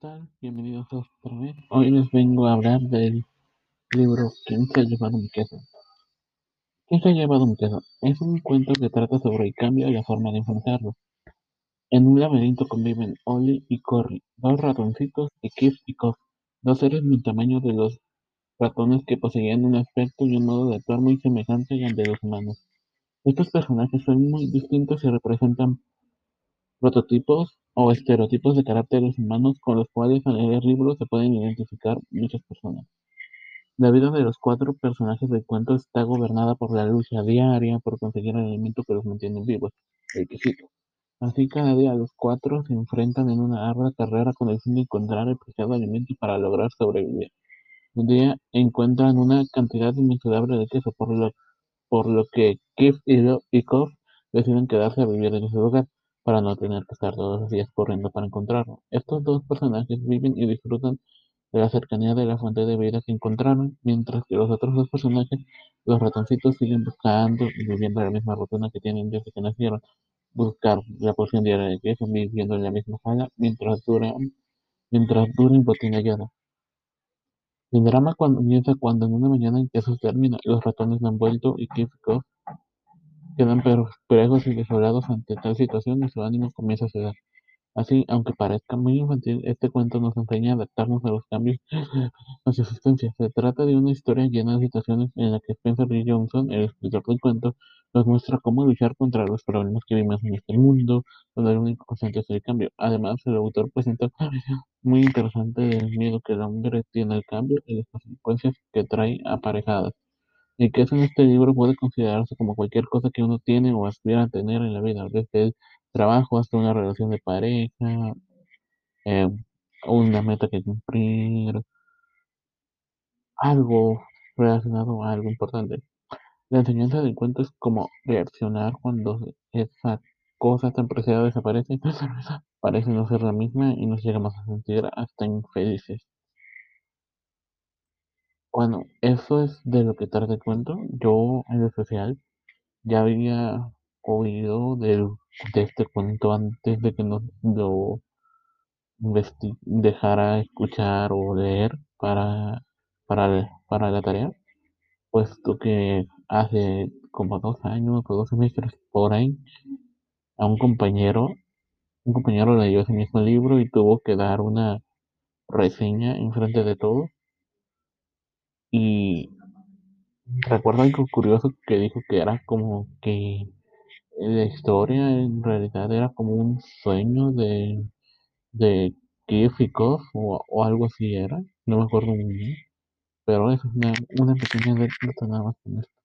tal? Bienvenidos otra vez. Hoy les vengo a hablar del libro ¿Quién se ha llevado mi queso? ¿Quién se ha llevado mi queso? Es un cuento que trata sobre el cambio y la forma de enfrentarlo. En un laberinto conviven Ollie y Corry, dos ratoncitos de Kif y Kof, dos seres del tamaño de los ratones que poseían un aspecto y un modo de actuar muy semejante al de los humanos. Estos personajes son muy distintos y representan prototipos o estereotipos de caracteres humanos con los cuales al leer libros se pueden identificar muchas personas. La vida de los cuatro personajes del cuento está gobernada por la lucha diaria por conseguir el alimento que los mantiene vivos, el quesito. Así cada día los cuatro se enfrentan en una ardua carrera con el fin de encontrar el preciado alimento para lograr sobrevivir. Un día encuentran una cantidad inmensurable de queso, por lo, por lo que Kif y, y Kof deciden quedarse a vivir en ese lugar para no tener que estar todos los días corriendo para encontrarlo. Estos dos personajes viven y disfrutan de la cercanía de la fuente de vida que encontraron, mientras que los otros dos personajes, los ratoncitos, siguen buscando y viviendo la misma rutina que tienen desde que nacieron. Buscar la porción diaria de queso, viviendo en la misma sala, mientras dura, mientras embotellada. El drama comienza cuando en una mañana en que eso termina, los ratones han vuelto y Kif quedan perplejos y desolados ante tal situación y su ánimo comienza a ceder. Así, aunque parezca muy infantil, este cuento nos enseña a adaptarnos a los cambios a su existencia. Se trata de una historia llena de situaciones en la que Spencer Lee Johnson, el escritor del cuento, nos muestra cómo luchar contra los problemas que vivimos en este mundo, donde el único constante es el cambio. Además, el autor presenta una visión muy interesante del miedo que el hombre tiene al cambio y las consecuencias que trae aparejadas. Queso en este libro puede considerarse como cualquier cosa que uno tiene o aspira a tener en la vida, desde el trabajo hasta una relación de pareja, eh, una meta que cumplir, algo relacionado a algo importante. La enseñanza del cuento es cómo reaccionar cuando esa cosa tan preciada desaparece, parece no ser la misma y nos llegamos a sentir hasta infelices. Bueno, eso es de lo que el cuento. Yo, en especial, ya había oído del, de este cuento antes de que nos lo dejara escuchar o leer para, para, para la tarea, puesto que hace como dos años o dos semestres por ahí, a un compañero, un compañero leyó ese mismo libro y tuvo que dar una reseña en frente de todos y recuerdo algo curioso que dijo que era como que la historia en realidad era como un sueño de, de Kof, o, o algo así era, no me acuerdo muy bien, pero eso es una, una pequeña anécdota nada más con esto.